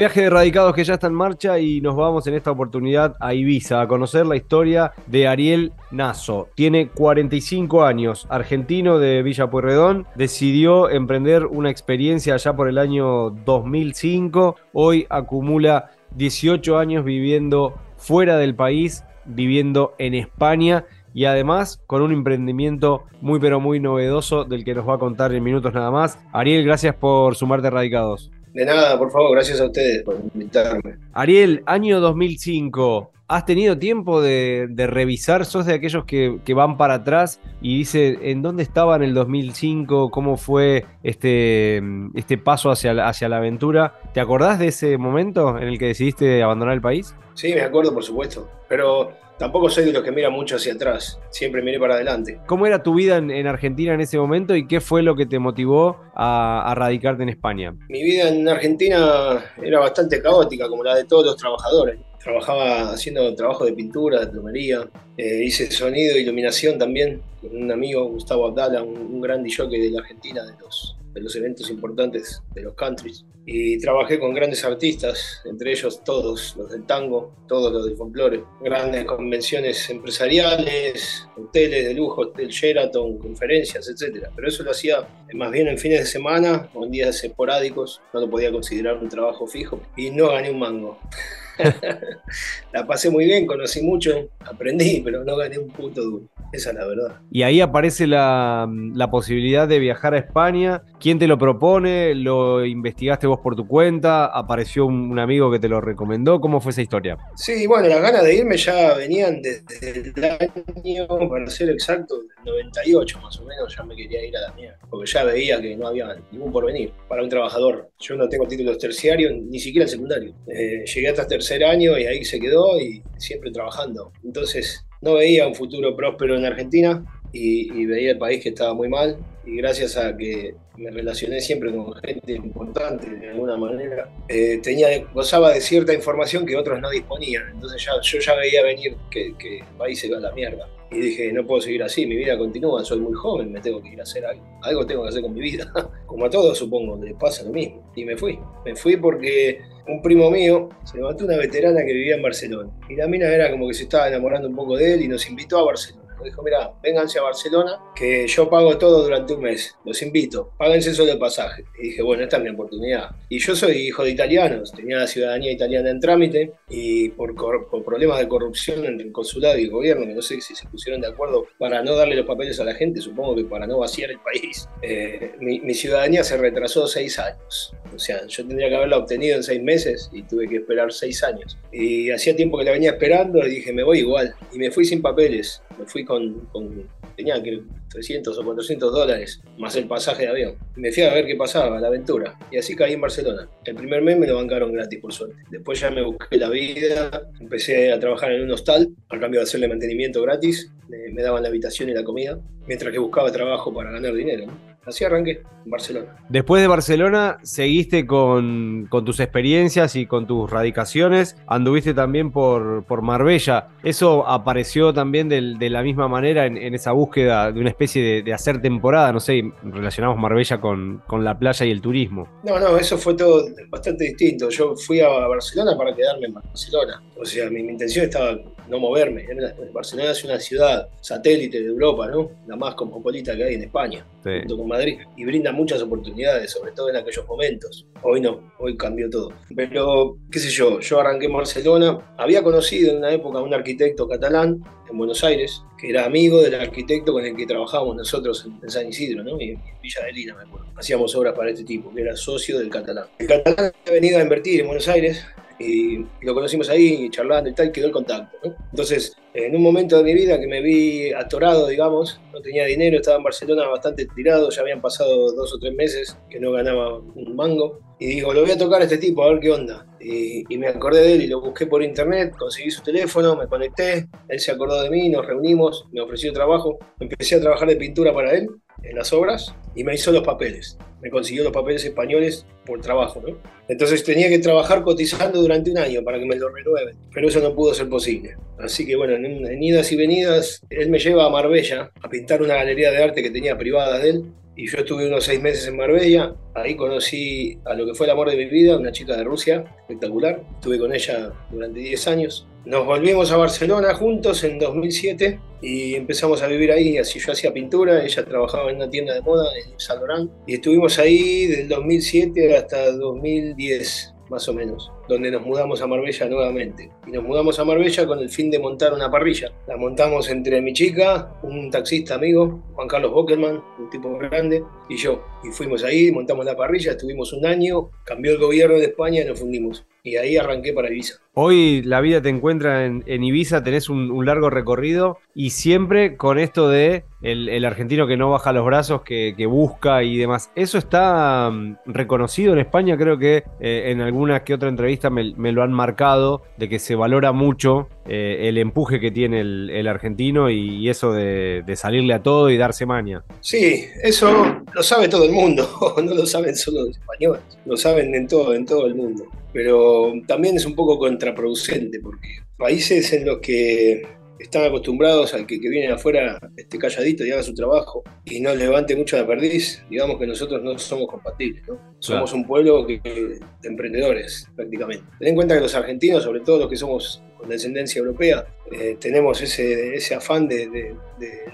viaje de radicados que ya está en marcha y nos vamos en esta oportunidad a Ibiza a conocer la historia de Ariel Nazo. Tiene 45 años, argentino de Villa Pueyrredón, decidió emprender una experiencia allá por el año 2005. Hoy acumula 18 años viviendo fuera del país, viviendo en España y además con un emprendimiento muy pero muy novedoso del que nos va a contar en minutos nada más. Ariel, gracias por sumarte a Radicados. De nada, por favor, gracias a ustedes por invitarme. Ariel, año 2005, ¿has tenido tiempo de, revisar? ¿Sos de aquellos que, van para atrás y dice en dónde estaba en el 2005? ¿Cómo fue este, este paso hacia la, hacia la aventura? ¿Te acordás de ese momento en el que decidiste abandonar el país? Sí, me acuerdo, por supuesto. Pero Tampoco soy de los que mira mucho hacia atrás, siempre miré para adelante. ¿Cómo era tu vida en, Argentina en ese momento y qué fue lo que te motivó a, radicarte en España? Mi vida en Argentina era bastante caótica, como la de todos los trabajadores. Trabajaba haciendo trabajo de pintura, de plomería, eh, hice sonido e iluminación también con un amigo, Gustavo Abdala, un, un gran DJ de la Argentina, de los de los eventos importantes de los countries. Y trabajé con grandes artistas, entre ellos todos los del tango, todos los del folclore, grandes convenciones empresariales, hoteles de lujo, hotel Sheraton, conferencias, etc. Pero eso lo hacía más bien en fines de semana o en días esporádicos, no lo podía considerar un trabajo fijo y no gané un mango. la pasé muy bien, conocí mucho, aprendí, pero no gané un puto duro. Esa es la verdad. Y ahí aparece la, posibilidad de viajar a España. ¿Quién te lo propone? ¿Lo investigaste vos por tu cuenta? ¿Apareció un, amigo que te lo recomendó? ¿Cómo fue esa historia? Sí, bueno, las ganas de irme ya venían desde el año, para ser exacto, del 98 más o menos, ya me quería ir a la mierda. Porque ya veía que no había ningún porvenir para un trabajador. Yo no tengo títulos terciarios, ni siquiera el secundario. Eh, llegué hasta tercer año y ahí se quedó y siempre trabajando. Entonces no veía un futuro próspero en Argentina y, veía el país que estaba muy mal y gracias a que me relacioné siempre con gente importante de alguna manera, eh, tenía, gozaba de cierta información que otros no disponían. Entonces ya, yo ya veía venir que, que el país se va a la mierda. Y dije, no puedo seguir así, mi vida continúa, soy muy joven, me tengo que ir a hacer algo. Algo tengo que hacer con mi vida. Como a todos supongo, le pasa lo mismo. Y me fui. Me fui porque un primo mío se levantó una veterana que vivía en Barcelona. Y la mina era como que se estaba enamorando un poco de él y nos invitó a Barcelona dijo, mira, vénganse a Barcelona, que yo pago todo durante un mes, los invito, páguense solo el pasaje. Y dije, bueno, esta es mi oportunidad. Y yo soy hijo de italianos, tenía la ciudadanía italiana en trámite y por, problemas de corrupción entre el consulado y el gobierno, que no sé si se pusieron de acuerdo para no darle los papeles a la gente, supongo que para no vaciar el país, eh, mi, mi ciudadanía se retrasó seis años. O sea, yo tendría que haberla obtenido en seis meses y tuve que esperar seis años. Y hacía tiempo que la venía esperando y dije, me voy igual. Y me fui sin papeles. Me fui con, tenía que 300 o 400 dólares, más el pasaje de avión. Me fui a ver qué pasaba, la aventura. Y así caí en Barcelona. El primer mes me lo bancaron gratis, por suerte. Después ya me busqué la vida, empecé a trabajar en un hostal, a cambio de hacerle mantenimiento gratis. Me daban la habitación y la comida, mientras que buscaba trabajo para ganar dinero. Así arranqué en Barcelona. Después de Barcelona, seguiste con, tus experiencias y con tus radicaciones. Anduviste también por, por Marbella. ¿Eso apareció también de, la misma manera en, esa búsqueda de una especie de, hacer temporada? No sé, relacionamos Marbella con, con la playa y el turismo. No, no, eso fue todo bastante distinto. Yo fui a Barcelona para quedarme en Barcelona. O sea, mi, intención estaba no moverme. Barcelona es una ciudad satélite de Europa, ¿no? La más cosmopolita que hay en España, junto con Madrid. Y brinda muchas oportunidades, sobre todo en aquellos momentos. Hoy no, hoy cambió todo. Pero, qué sé yo, yo arranqué en Barcelona. Había conocido en una época a un arquitecto catalán en Buenos Aires, que era amigo del arquitecto con el que trabajábamos nosotros en, San Isidro, ¿no? Y en Villa de Lina, me acuerdo. Hacíamos obras para este tipo, que era socio del catalán. El catalán había venido a invertir en Buenos Aires y lo conocimos ahí charlando y tal, quedó el contacto. Entonces, en un momento de mi vida que me vi atorado, digamos, no tenía dinero, estaba en Barcelona bastante tirado, ya habían pasado dos o tres meses que no ganaba un mango, y digo, lo voy a tocar a este tipo, a ver qué onda. Y, y, me acordé de él y lo busqué por internet, conseguí su teléfono, me conecté, él se acordó de mí, nos reunimos, me ofreció trabajo, empecé a trabajar de pintura para él en las obras y me hizo los papeles. Me consiguió los papeles españoles por trabajo, ¿no? Entonces tenía que trabajar cotizando durante un año para que me lo renueven, pero eso no pudo ser posible. Así que bueno, en, idas y venidas, él me lleva a Marbella a pintar una galería de arte que tenía privada de él y yo estuve unos seis meses en Marbella. Ahí conocí a lo que fue el amor de mi vida, una chica de Rusia, espectacular. Estuve con ella durante 10 años. Nos volvimos a Barcelona juntos en 2007 y empezamos a vivir ahí. Así yo hacía pintura, ella trabajaba en una tienda de moda en San Laurent y estuvimos ahí del 2007 hasta 2010 más o menos, donde nos mudamos a Marbella nuevamente. Y nos mudamos a Marbella con el fin de montar una parrilla. La montamos entre mi chica, un taxista amigo, Juan Carlos Bockelman, un tipo grande, y yo. Y fuimos ahí, montamos la parrilla, estuvimos un año, cambió el gobierno de España y nos fundimos. Y ahí arranqué para Ibiza. Hoy la vida te encuentra en, Ibiza, tenés un, largo recorrido y siempre con esto de el, argentino que no baja los brazos, que, busca y demás. Eso está mm, reconocido en España, creo que eh, en alguna que otra entrevista me, lo han marcado, de que se valora mucho eh, el empuje que tiene el, argentino y, eso de, salirle a todo y darse maña. Sí, eso lo sabe todo el mundo, no lo saben solo los españoles, lo saben en todo, en todo el mundo. Pero también es un poco contraproducente porque países en los que están acostumbrados al que, viene de afuera esté calladito y haga su trabajo y no levante mucho la perdiz, digamos que nosotros no somos compatibles, ¿no? Somos un pueblo que, de emprendedores prácticamente. Ten en cuenta que los argentinos, sobre todo los que somos con descendencia europea, eh, tenemos ese, ese afán del de,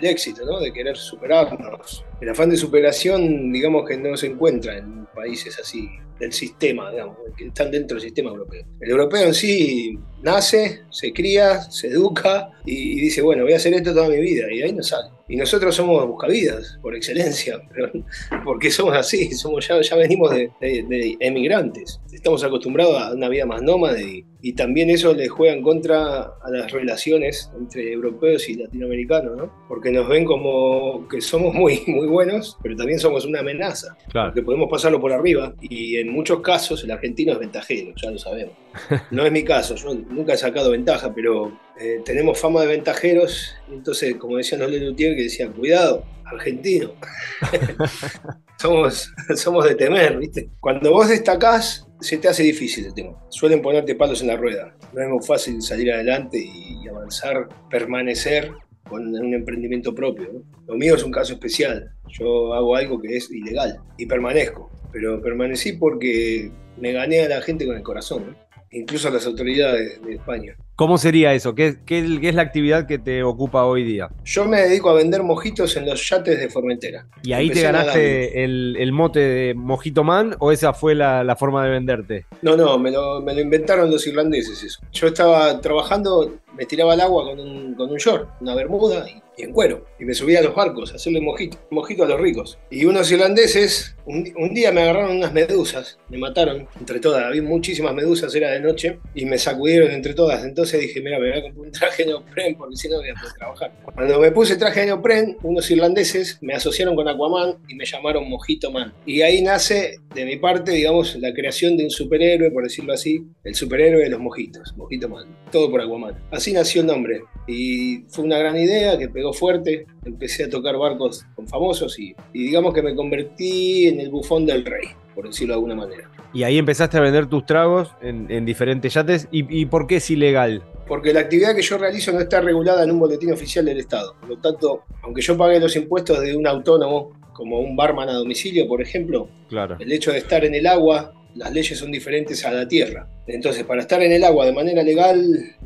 éxito, ¿no? de querer superarnos. El afán de superación, digamos que no se encuentra en países así del sistema, digamos, que están dentro del sistema europeo. El europeo en sí nace, se cría, se educa y, dice, bueno, voy a hacer esto toda mi vida, y ahí no sale. Y nosotros somos buscavidas, por excelencia, porque somos así, somos ya, ya venimos de, emigrantes. Estamos acostumbrados a una vida más nómade y, y, también eso le juega en contra a las relaciones entre europeos y latinoamericanos, ¿no? Porque nos ven como que somos muy, muy buenos, pero también somos una amenaza, claro. que podemos pasarlo por arriba y en muchos casos el argentino es ventajero, ya lo sabemos. No es mi caso, yo nunca he sacado ventaja, pero eh, tenemos fama de ventajeros, entonces, como decían los Lutier, que decían, cuidado, argentino. somos, somos de temer, ¿viste? Cuando vos destacás, se te hace difícil el tema. Suelen ponerte palos en la rueda. No es muy fácil salir adelante y avanzar, permanecer con un emprendimiento propio. Lo mío es un caso especial. Yo hago algo que es ilegal y permanezco. Pero permanecí porque me gané a la gente con el corazón, incluso a las autoridades de España. ¿Cómo sería eso? ¿Qué, es la actividad que te ocupa hoy día? Yo me dedico a vender mojitos en los yates de Formentera. ¿Y ahí te ganaste el, mote de Mojito Man o esa fue la, forma de venderte? No, no, me lo, me lo, inventaron los irlandeses eso. Yo estaba trabajando, me tiraba al agua con un, con un short, una bermuda y y en cuero. Y me subía a los barcos a hacerle mojito, mojito a los ricos. Y unos irlandeses, un, día me agarraron unas medusas, me mataron entre todas. Había muchísimas medusas, era de noche, y me sacudieron entre todas. Entonces dije, mira, me voy a comprar un traje de neopren porque si no voy a poder trabajar. Cuando me puse traje de neopren, unos irlandeses me asociaron con Aquaman y me llamaron Mojito Man. Y ahí nace, de mi parte, digamos, la creación de un superhéroe, por decirlo así, el superhéroe de los mojitos, Mojito Man. Todo por Aquaman. Así nació el nombre. Y fue una gran idea que pegó fuerte, empecé a tocar barcos con famosos y, digamos que me convertí en el bufón del rey, por decirlo de alguna manera. Y ahí empezaste a vender tus tragos en, diferentes yates. ¿Y, por qué es ilegal? Porque la actividad que yo realizo no está regulada en un boletín oficial del Estado. Por lo tanto, aunque yo pague los impuestos de un autónomo, como un barman a domicilio, por ejemplo, claro. el hecho de estar en el agua las leyes son diferentes a la tierra. Entonces, para estar en el agua de manera legal,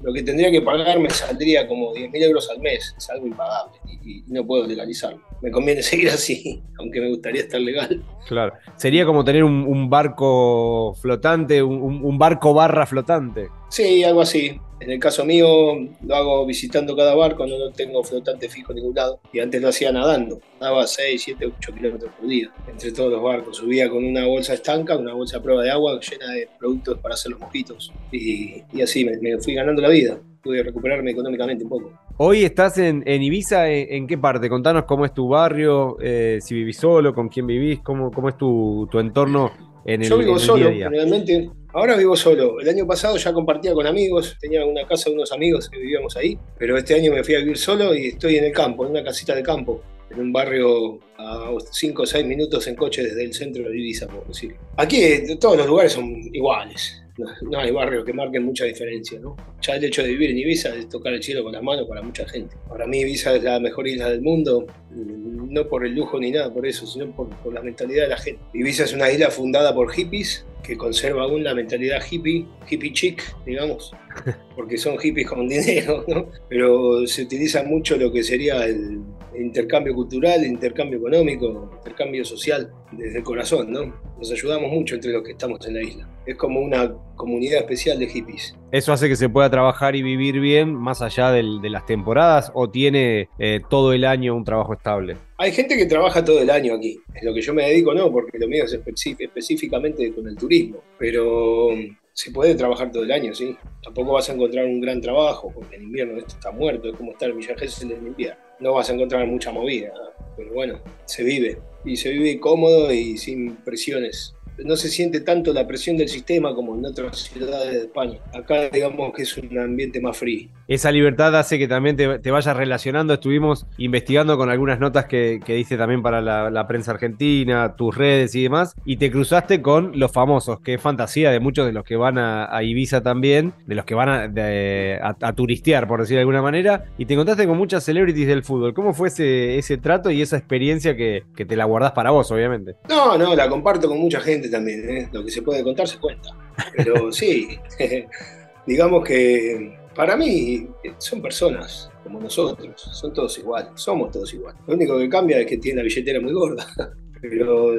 lo que tendría que pagar me saldría como 10.000 euros al mes. Es algo impagable y, no puedo legalizarlo. Me conviene seguir así, aunque me gustaría estar legal. Claro. Sería como tener un, barco flotante, un barco barra flotante. Sí, algo así. En el caso mío lo hago visitando cada barco, no lo tengo flotante fijo en ningún lado. Y antes lo hacía nadando, nadaba 6, 7, 8 kilómetros por día entre todos los barcos. Subía con una bolsa estanca, una bolsa a prueba de agua llena de productos para hacer los mojitos. Y, así me, fui ganando la vida. Pude recuperarme económicamente un poco. Hoy estás en, Ibiza, ¿en, qué parte? Contanos cómo es tu barrio, eh, si vivís solo, con quién vivís, cómo, cómo es tu, entorno en el, Yo vivo solo, realmente Ahora vivo solo. El año pasado ya compartía con amigos, tenía una casa de unos amigos que vivíamos ahí, pero este año me fui a vivir solo y estoy en el campo, en una casita de campo, en un barrio a 5 o 6 minutos en coche desde el centro de Ibiza, por decirlo. Aquí todos los lugares son iguales no, hay barrios que marquen mucha diferencia, ¿no? Ya el hecho de vivir en Ibiza es tocar el cielo con las manos para mucha gente. Para mí Ibiza es la mejor isla del mundo, no por el lujo ni nada por eso, sino por, por la mentalidad de la gente. Ibiza es una isla fundada por hippies que conserva aún la mentalidad hippie, hippie chic, digamos, porque son hippies con dinero, ¿no? Pero se utiliza mucho lo que sería el intercambio cultural, intercambio económico, intercambio social desde el corazón, ¿no? Nos ayudamos mucho entre los que estamos en la isla. Es como una comunidad especial de hippies. ¿Eso hace que se pueda trabajar y vivir bien más allá de las temporadas o tiene eh, todo el año un trabajo estable? Hay gente que trabaja todo el año aquí. Es lo que yo me dedico, no, porque lo mío es específicamente con el turismo. Pero se puede trabajar todo el año, sí. Tampoco vas a encontrar un gran trabajo, porque en invierno esto está muerto, es como estar en Villa Gesell en invierno. No vas a encontrar mucha movida, pero bueno, se vive. Y se vive cómodo y sin presiones no se siente tanto la presión del sistema como en otras ciudades de España. Acá digamos que es un ambiente más frío. Esa libertad hace que también te, vayas relacionando. Estuvimos investigando con algunas notas que, que también para la, prensa argentina, tus redes y demás, y te cruzaste con los famosos, que es fantasía de muchos de los que van a, Ibiza también, de los que van a, turistear, por decir de alguna manera, y te encontraste con muchas celebrities del fútbol. ¿Cómo fue ese, ese trato y esa experiencia que, que te la guardás para vos, obviamente? No, no, la comparto con mucha gente también, ¿eh? lo que se puede contar se cuenta. Pero sí, digamos que para mí son personas como nosotros, son todos iguales, somos todos iguales. Lo único que cambia es que tiene la billetera muy gorda pero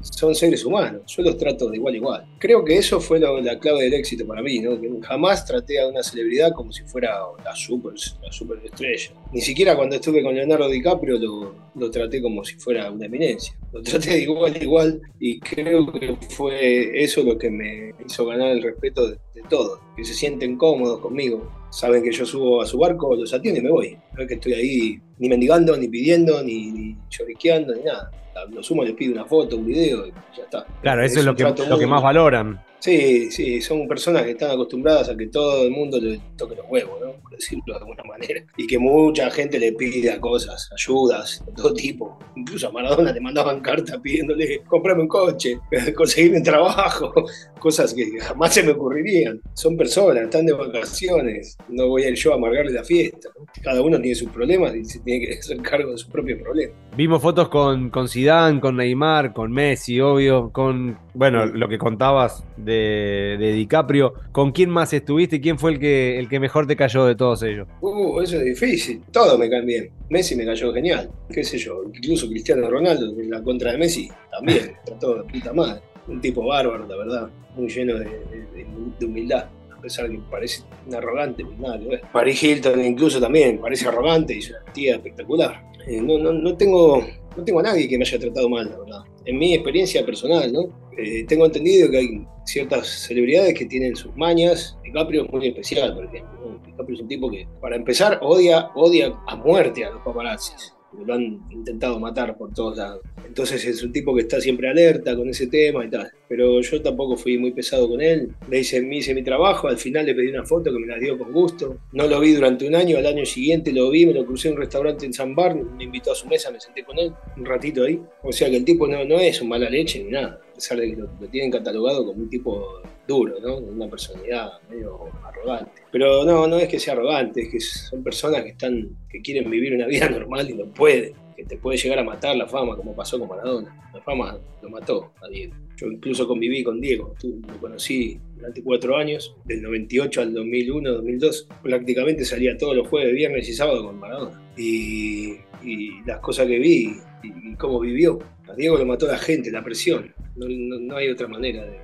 son seres humanos, yo los trato de igual a igual. Creo que eso fue la clave del éxito para mí, ¿no? que jamás traté a una celebridad como si fuera la super, la super estrella. Ni siquiera cuando estuve con Leonardo DiCaprio lo, lo traté como si fuera una eminencia. Lo traté de igual a igual y creo que fue eso lo que me hizo ganar el respeto de, todos, que se sienten cómodos conmigo. Saben que yo subo a su barco, los atiendo y me voy. No es que estoy ahí ni mendigando, ni pidiendo, ni, ni ni nada lo sumo les pido una foto, un video y ya está. Claro, eso es, lo, que, lo que más valoran. Sí, sí, son personas que están acostumbradas a que todo el mundo le toque los huevos, ¿no? Por decirlo de alguna manera. Y que mucha gente le pida cosas, ayudas, todo tipo. Incluso a Maradona le mandaban cartas pidiéndole, comprame un coche, conseguirme un trabajo, cosas que jamás se me ocurrirían. Son personas, están de vacaciones, no voy a ir yo a amargarle la fiesta. Cada uno tiene sus problemas y se tiene que hacer cargo de sus propios problemas. Vimos fotos con, con Zidane, con Neymar, con Messi, obvio, con, bueno, lo que contabas DiCaprio. ¿Con quién más estuviste? ¿Quién fue el que, el que mejor te cayó de todos ellos? Uh, eso es difícil. Todo me cae bien. Messi me cayó genial. ¿Qué sé yo? Incluso Cristiano Ronaldo, en la contra de Messi, también. Trató de puta madre. Un tipo bárbaro, la verdad. Muy lleno de, humildad a pesar de que parece un arrogante, pues nada que Paris Hilton incluso también parece arrogante y es una tía espectacular. Eh, no, no, no, tengo, no tengo a nadie que me haya tratado mal, la verdad. En mi experiencia personal, ¿no? Eh, tengo entendido que hay ciertas celebridades que tienen sus mañas. DiCaprio es muy especial, por ejemplo. DiCaprio es un tipo que, para empezar, odia, odia a muerte a los paparazzis lo han intentado matar por todos lados. Entonces es un tipo que está siempre alerta con ese tema y tal. Pero yo tampoco fui muy pesado con él. Le hice, me hice mi trabajo, al final le pedí una foto que me la dio con gusto. No lo vi durante un año, al año siguiente lo vi, me lo crucé en un restaurante en San Bar, me invitó a su mesa, me senté con él un ratito ahí. O sea que el tipo no, no es un mala leche ni nada, a pesar de que lo, lo tienen catalogado como un tipo duro, ¿no? Una personalidad medio arrogante. Pero no, no es que sea arrogante, es que son personas que están, que quieren vivir una vida normal y no pueden. Que te puede llegar a matar la fama, como pasó con Maradona. La fama lo mató a Diego. Yo incluso conviví con Diego, lo conocí durante cuatro años, del 98 al 2001, 2002. Prácticamente salía todos los jueves, viernes y sábado con Maradona. Y, las cosas que vi y, cómo vivió. A Diego lo mató la gente, la presión. no hay otra manera de,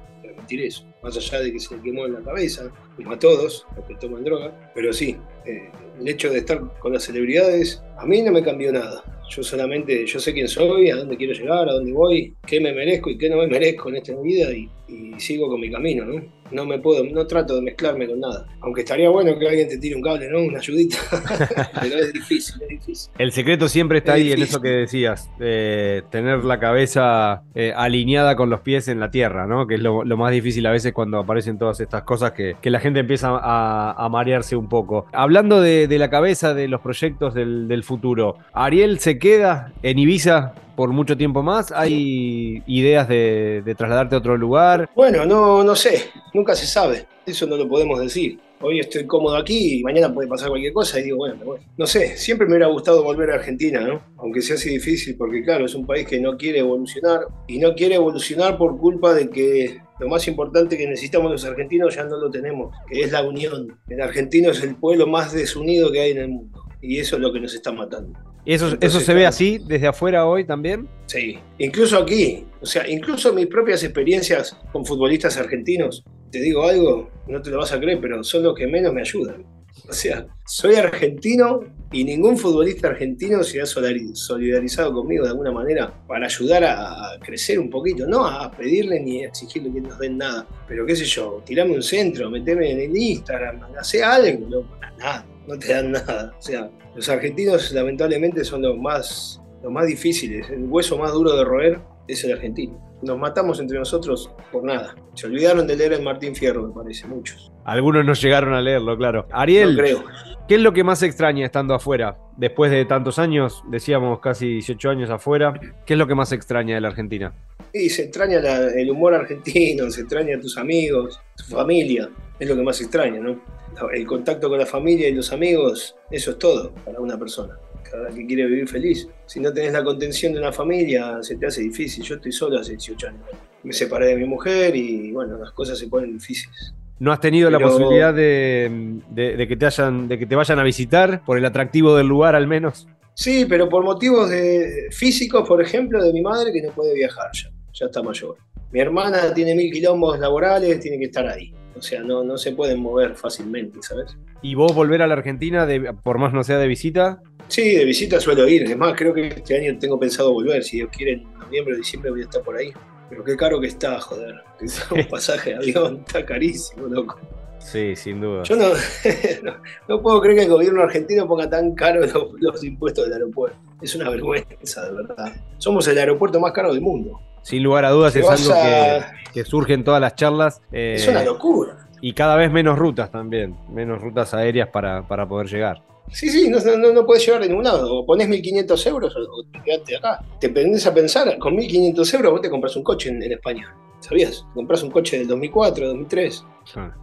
eso, más allá de que se le quemó en la cabeza, como a todos los que toman droga, pero sí, eh, el hecho de estar con las celebridades a mí no me cambió nada. Yo solamente, yo sé quién soy, a dónde quiero llegar, a dónde voy, qué me merezco y qué no me merezco en esta vida y sigo con mi camino, ¿no? No me puedo, no trato de mezclarme con nada. Aunque estaría bueno que alguien te tire un cable, ¿no? Una ayudita. Pero es difícil, es difícil. El secreto siempre está ahí en eso que decías, tener la cabeza eh, alineada con los pies en la tierra, ¿no? Que es lo, más difícil a veces cuando aparecen todas estas cosas que, la gente empieza a, marearse un poco. Hablando de, la cabeza, de los proyectos del, del futuro, ¿Ariel se queda en Ibiza por mucho tiempo más? ¿Hay ideas de, de trasladarte a otro lugar? Bueno, no, no sé, nunca se sabe, eso no lo podemos decir hoy estoy cómodo aquí y mañana puede pasar cualquier cosa y digo, bueno, bueno, no sé, siempre me hubiera gustado volver a Argentina, ¿no? Aunque sea así difícil, porque claro, es un país que no quiere evolucionar y no quiere evolucionar por culpa de que lo más importante que necesitamos los argentinos ya no lo tenemos, que es la unión. El argentino es el pueblo más desunido que hay en el mundo y eso es lo que nos está matando. ¿Eso, ¿Eso se ve así desde afuera hoy también? Sí, incluso aquí, o sea, incluso mis propias experiencias con futbolistas argentinos, te digo algo, no te lo vas a creer, pero son los que menos me ayudan. O sea, soy argentino y ningún futbolista argentino se ha solidarizado conmigo de alguna manera para ayudar a, crecer un poquito. No a pedirle ni a exigirle que nos den nada, pero qué sé yo, tirame un centro, meteme en el Instagram, hace algo, no, nada, no te dan nada. O sea, los argentinos lamentablemente son los más, los más difíciles, el hueso más duro de roer es el argentino. Nos matamos entre nosotros por nada. Se olvidaron de leer el Martín Fierro, me parece, muchos. Algunos no llegaron a leerlo, claro. Ariel, creo. ¿qué es lo que más extraña estando afuera? Después de tantos años, decíamos casi 18 años afuera, ¿qué es lo que más extraña de la Argentina? Sí, se extraña el humor argentino, se extraña a tus amigos, tu familia, es lo que más extraña, ¿no? El contacto con la familia y los amigos, eso es todo para una persona que quiere vivir feliz. Si no tenés la contención de una familia, se te hace difícil. Yo estoy solo hace 18 años. Me separé de mi mujer y bueno, las cosas se ponen difíciles. ¿No has tenido la posibilidad de, que te hayan, de que te vayan a visitar por el atractivo del lugar al menos? Sí, pero por motivos de, físicos, por ejemplo, de mi madre que no puede viajar ya, ya está mayor. Mi hermana tiene mil quilombos laborales, tiene que estar ahí. O sea, no, no se pueden mover fácilmente, ¿sabes? ¿Y vos volver a la Argentina, por más no sea de visita? Sí, de visita suelo ir. Es más, creo que este año tengo pensado volver. Si Dios quiere, en noviembre o diciembre voy a estar por ahí. Pero qué caro que está, joder. Un pasaje de avión está carísimo, loco. Sí, sin duda. Yo no, no, puedo creer que el gobierno argentino ponga tan caro los, impuestos del aeropuerto. Es una vergüenza, de verdad. Somos el aeropuerto más caro del mundo. Sin lugar a dudas, es algo que, surge en todas las charlas. es una eh, locura. Y cada vez menos rutas también, menos rutas aéreas para, para poder llegar. Sí, sí, no, no, no, puedes llegar de ningún lado. O pones 1.500 euros o, te quedaste acá. Te prendés a pensar, con 1.500 euros vos te compras un coche en, España. ¿Sabías? compras un coche del 2004, 2003.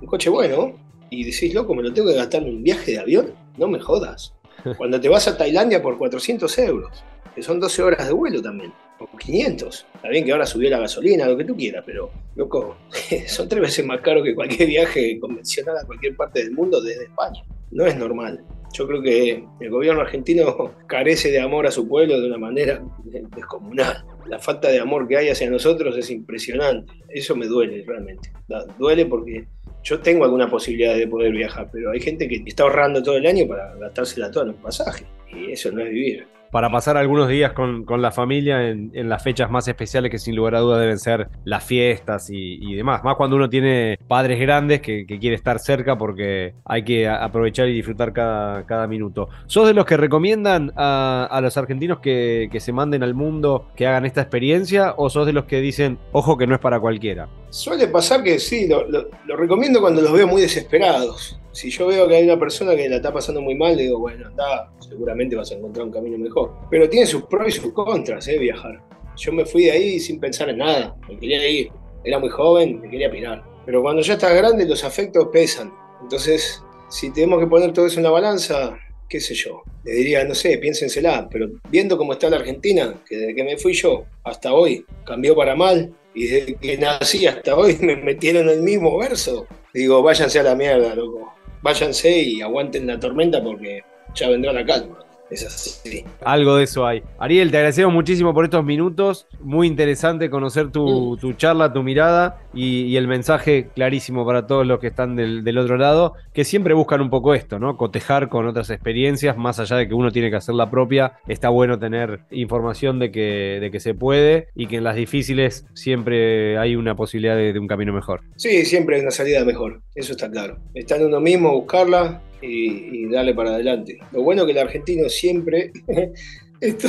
Un coche bueno. Y decís, loco, ¿me lo tengo que gastar en un viaje de avión? No me jodas. Cuando te vas a Tailandia por 400 euros, que son 12 horas de vuelo también, o 500. Está bien que ahora subió la gasolina, lo que tú quieras, pero, loco, son tres veces más caro que cualquier viaje convencional a cualquier parte del mundo desde España. No es normal. Yo creo que el gobierno argentino carece de amor a su pueblo de una manera descomunal. La falta de amor que hay hacia nosotros es impresionante. Eso me duele realmente. Duele porque yo tengo alguna posibilidad de poder viajar, pero hay gente que está ahorrando todo el año para gastársela toda en un pasaje. Y eso no es vivir para pasar algunos días con, la familia en, las fechas más especiales que sin lugar a dudas deben ser las fiestas y, demás. Más cuando uno tiene padres grandes que, quiere estar cerca porque hay que aprovechar y disfrutar cada, cada minuto. ¿Sos de los que recomiendan a, los argentinos que, se manden al mundo, que hagan esta experiencia o sos de los que dicen, ojo que no es para cualquiera? Suele pasar que sí, lo recomiendo cuando los veo muy desesperados si yo veo que hay una persona que la está pasando muy mal, digo, bueno, anda, seguramente vas a encontrar un camino mejor. Pero tiene sus pros y sus contras, ¿eh? Viajar. Yo me fui de ahí sin pensar en nada, me quería ir. Era muy joven, me quería pirar. Pero cuando ya estás grande, los afectos pesan. Entonces, si tenemos que poner todo eso en la balanza, qué sé yo, le diría, no sé, piénsensela, pero viendo cómo está la Argentina, que desde que me fui yo hasta hoy cambió para mal, y desde que nací hasta hoy me metieron en el mismo verso, digo, váyanse a la mierda, loco váyanse y aguanten la tormenta porque ya vendrá la calma. Es así. Algo de eso hay. Ariel, te agradecemos muchísimo por estos minutos. Muy interesante conocer tu, mm. charla, tu mirada y, el mensaje clarísimo para todos los que están del, otro lado, que siempre buscan un poco esto, ¿no? Cotejar con otras experiencias, más allá de que uno tiene que hacer la propia. Está bueno tener información de que, de que se puede y que en las difíciles siempre hay una posibilidad de, de un camino mejor. Sí, siempre hay una salida mejor. Eso está claro. Está en uno mismo buscarla y, darle para adelante. Lo bueno que el argentino siempre, esto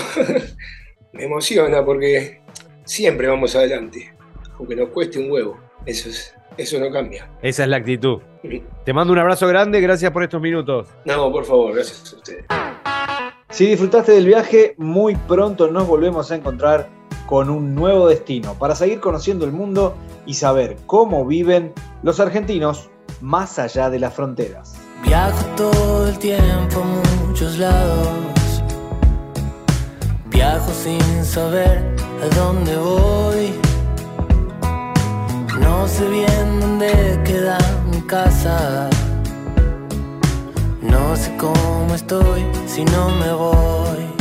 me emociona porque siempre vamos adelante, aunque nos cueste un huevo. Eso, es, eso no cambia. Esa es la actitud. Te mando un abrazo grande, gracias por estos minutos. No, por favor, gracias a ustedes. Si disfrutaste del viaje, muy pronto nos volvemos a encontrar con un nuevo destino para seguir conociendo el mundo y saber cómo viven los argentinos más allá de las fronteras. Viajo todo el tiempo a muchos lados. Viajo sin saber a dónde voy. No sé bien dónde queda mi casa. No sé cómo estoy si no me voy.